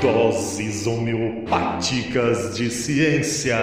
Doses homeopáticas de ciência.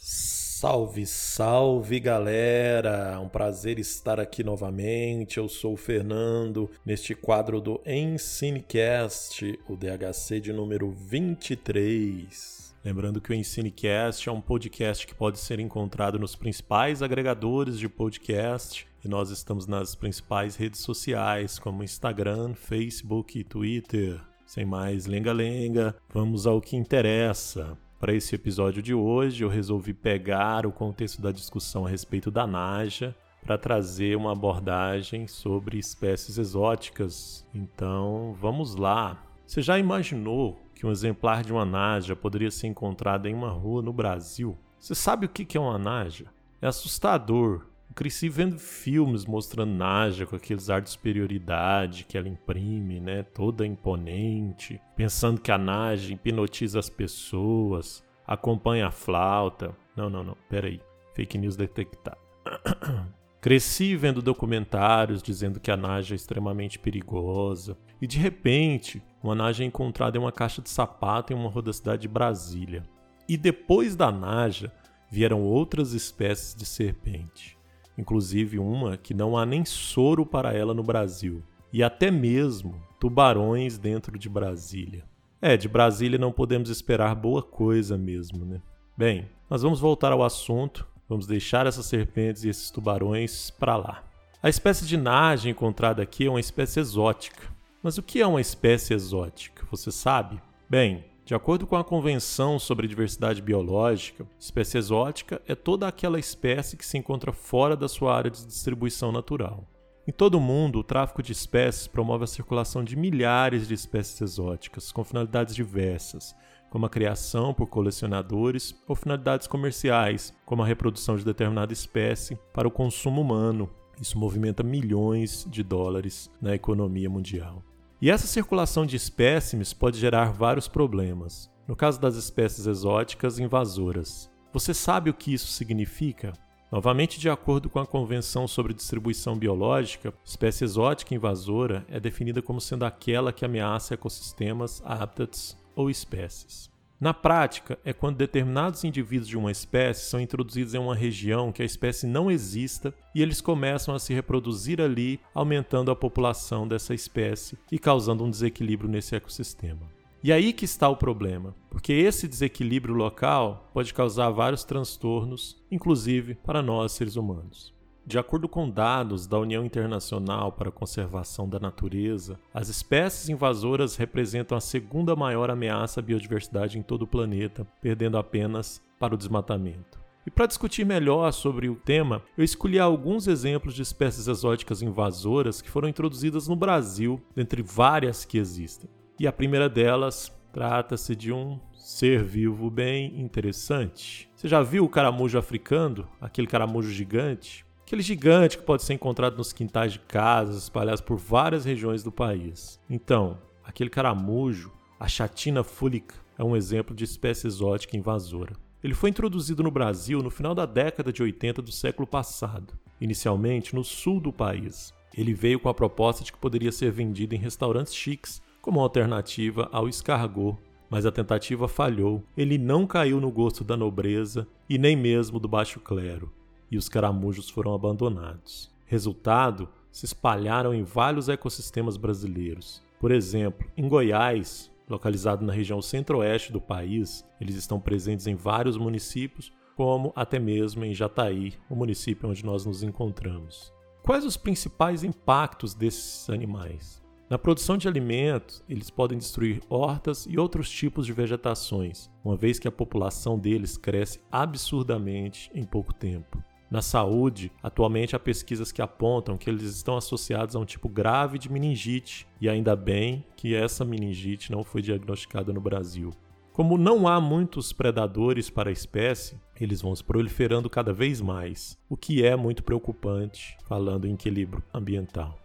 Salve, salve galera! Um prazer estar aqui novamente. Eu sou o Fernando, neste quadro do Ensinecast, o DHC de número 23. Lembrando que o Ensinecast é um podcast que pode ser encontrado nos principais agregadores de podcast e nós estamos nas principais redes sociais como Instagram, Facebook e Twitter. Sem mais lenga-lenga, vamos ao que interessa. Para esse episódio de hoje, eu resolvi pegar o contexto da discussão a respeito da Naja para trazer uma abordagem sobre espécies exóticas. Então, vamos lá. Você já imaginou que um exemplar de uma naja poderia ser encontrado em uma rua no Brasil. Você sabe o que é uma naja? É assustador. Eu cresci vendo filmes mostrando Naja com aqueles ar de superioridade que ela imprime, né? Toda imponente, pensando que a Naja hipnotiza as pessoas, acompanha a flauta. Não, não, não, peraí. Fake news detectada. Cresci vendo documentários dizendo que a Naja é extremamente perigosa, e de repente, uma Naja é encontrada em uma caixa de sapato em uma rua da cidade de Brasília. E depois da Naja, vieram outras espécies de serpente, inclusive uma que não há nem soro para ela no Brasil, e até mesmo tubarões dentro de Brasília. É, de Brasília não podemos esperar boa coisa mesmo, né? Bem, mas vamos voltar ao assunto Vamos deixar essas serpentes e esses tubarões para lá. A espécie de nage encontrada aqui é uma espécie exótica. Mas o que é uma espécie exótica? Você sabe? Bem, de acordo com a Convenção sobre Diversidade Biológica, espécie exótica é toda aquela espécie que se encontra fora da sua área de distribuição natural. Em todo o mundo, o tráfico de espécies promove a circulação de milhares de espécies exóticas, com finalidades diversas, como a criação por colecionadores, ou finalidades comerciais, como a reprodução de determinada espécie para o consumo humano. Isso movimenta milhões de dólares na economia mundial. E essa circulação de espécimes pode gerar vários problemas. No caso das espécies exóticas invasoras, você sabe o que isso significa? Novamente, de acordo com a Convenção sobre Distribuição Biológica, espécie exótica invasora é definida como sendo aquela que ameaça ecossistemas, hábitats ou espécies. Na prática, é quando determinados indivíduos de uma espécie são introduzidos em uma região que a espécie não exista e eles começam a se reproduzir ali, aumentando a população dessa espécie e causando um desequilíbrio nesse ecossistema. E aí que está o problema, porque esse desequilíbrio local pode causar vários transtornos, inclusive para nós seres humanos. De acordo com dados da União Internacional para a Conservação da Natureza, as espécies invasoras representam a segunda maior ameaça à biodiversidade em todo o planeta, perdendo apenas para o desmatamento. E para discutir melhor sobre o tema, eu escolhi alguns exemplos de espécies exóticas invasoras que foram introduzidas no Brasil, dentre várias que existem. E a primeira delas trata-se de um ser vivo bem interessante. Você já viu o caramujo africano, aquele caramujo gigante? Aquele gigante que pode ser encontrado nos quintais de casas espalhados por várias regiões do país. Então, aquele caramujo, a chatina fúlica, é um exemplo de espécie exótica invasora. Ele foi introduzido no Brasil no final da década de 80 do século passado, inicialmente no sul do país. Ele veio com a proposta de que poderia ser vendido em restaurantes chiques como alternativa ao escargot, mas a tentativa falhou. Ele não caiu no gosto da nobreza e nem mesmo do baixo clero e os caramujos foram abandonados. Resultado, se espalharam em vários ecossistemas brasileiros. Por exemplo, em Goiás, localizado na região centro-oeste do país, eles estão presentes em vários municípios, como até mesmo em Jataí, o município onde nós nos encontramos. Quais os principais impactos desses animais? Na produção de alimentos, eles podem destruir hortas e outros tipos de vegetações, uma vez que a população deles cresce absurdamente em pouco tempo. Na saúde, atualmente há pesquisas que apontam que eles estão associados a um tipo grave de meningite, e ainda bem que essa meningite não foi diagnosticada no Brasil. Como não há muitos predadores para a espécie, eles vão se proliferando cada vez mais, o que é muito preocupante, falando em equilíbrio ambiental.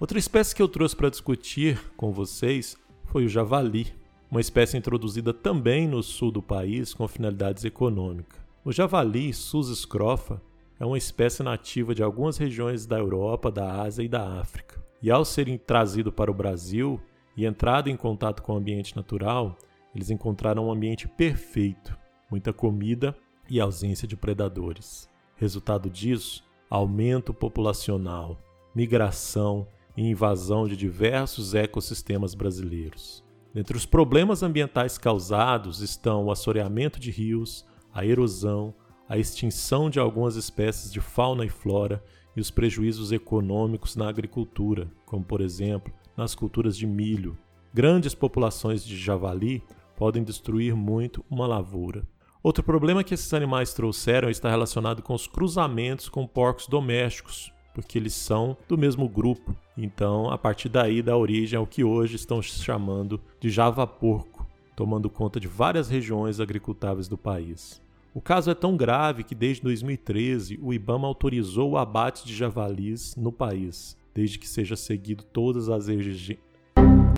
Outra espécie que eu trouxe para discutir com vocês foi o javali, uma espécie introduzida também no sul do país com finalidades econômicas. O javali Sus scrofa é uma espécie nativa de algumas regiões da Europa, da Ásia e da África. E ao serem trazido para o Brasil e entrado em contato com o ambiente natural, eles encontraram um ambiente perfeito, muita comida e ausência de predadores. Resultado disso, aumento populacional, migração e invasão de diversos ecossistemas brasileiros. Entre os problemas ambientais causados estão o assoreamento de rios, a erosão, a extinção de algumas espécies de fauna e flora e os prejuízos econômicos na agricultura, como por exemplo nas culturas de milho. Grandes populações de javali podem destruir muito uma lavoura. Outro problema que esses animais trouxeram está relacionado com os cruzamentos com porcos domésticos, porque eles são do mesmo grupo. Então, a partir daí dá origem ao que hoje estão chamando de java-porco, tomando conta de várias regiões agricultáveis do país. O caso é tão grave que desde 2013 o IBAMA autorizou o abate de javalis no país, desde que seja seguido todas as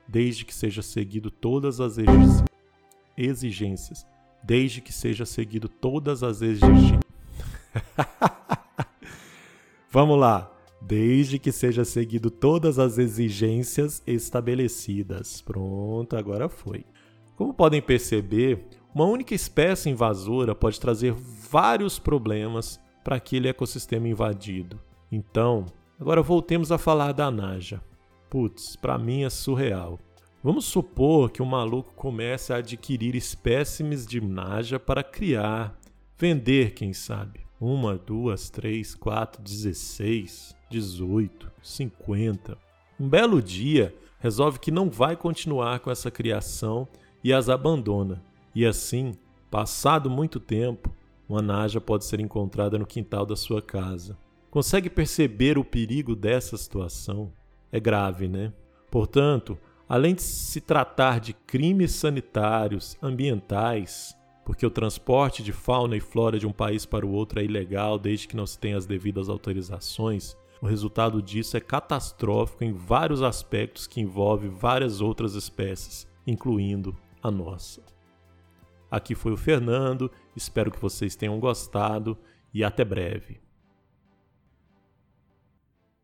desde que seja seguido todas as exigências, desde que seja seguido todas as exigências. Vamos lá. Desde que seja seguido todas as exigências estabelecidas. Pronto, agora foi. Como podem perceber, uma única espécie invasora pode trazer vários problemas para aquele ecossistema invadido. Então, agora voltemos a falar da Naja. Putz, para mim é surreal. Vamos supor que um maluco comece a adquirir espécimes de Naja para criar, vender, quem sabe. Uma, duas, três, quatro, dezesseis, dezoito, cinquenta. Um belo dia, resolve que não vai continuar com essa criação e as abandona. E assim, passado muito tempo, uma naja pode ser encontrada no quintal da sua casa. Consegue perceber o perigo dessa situação? É grave, né? Portanto, além de se tratar de crimes sanitários, ambientais, porque o transporte de fauna e flora de um país para o outro é ilegal desde que não se tenha as devidas autorizações, o resultado disso é catastrófico em vários aspectos que envolve várias outras espécies, incluindo a nossa. Aqui foi o Fernando, espero que vocês tenham gostado e até breve.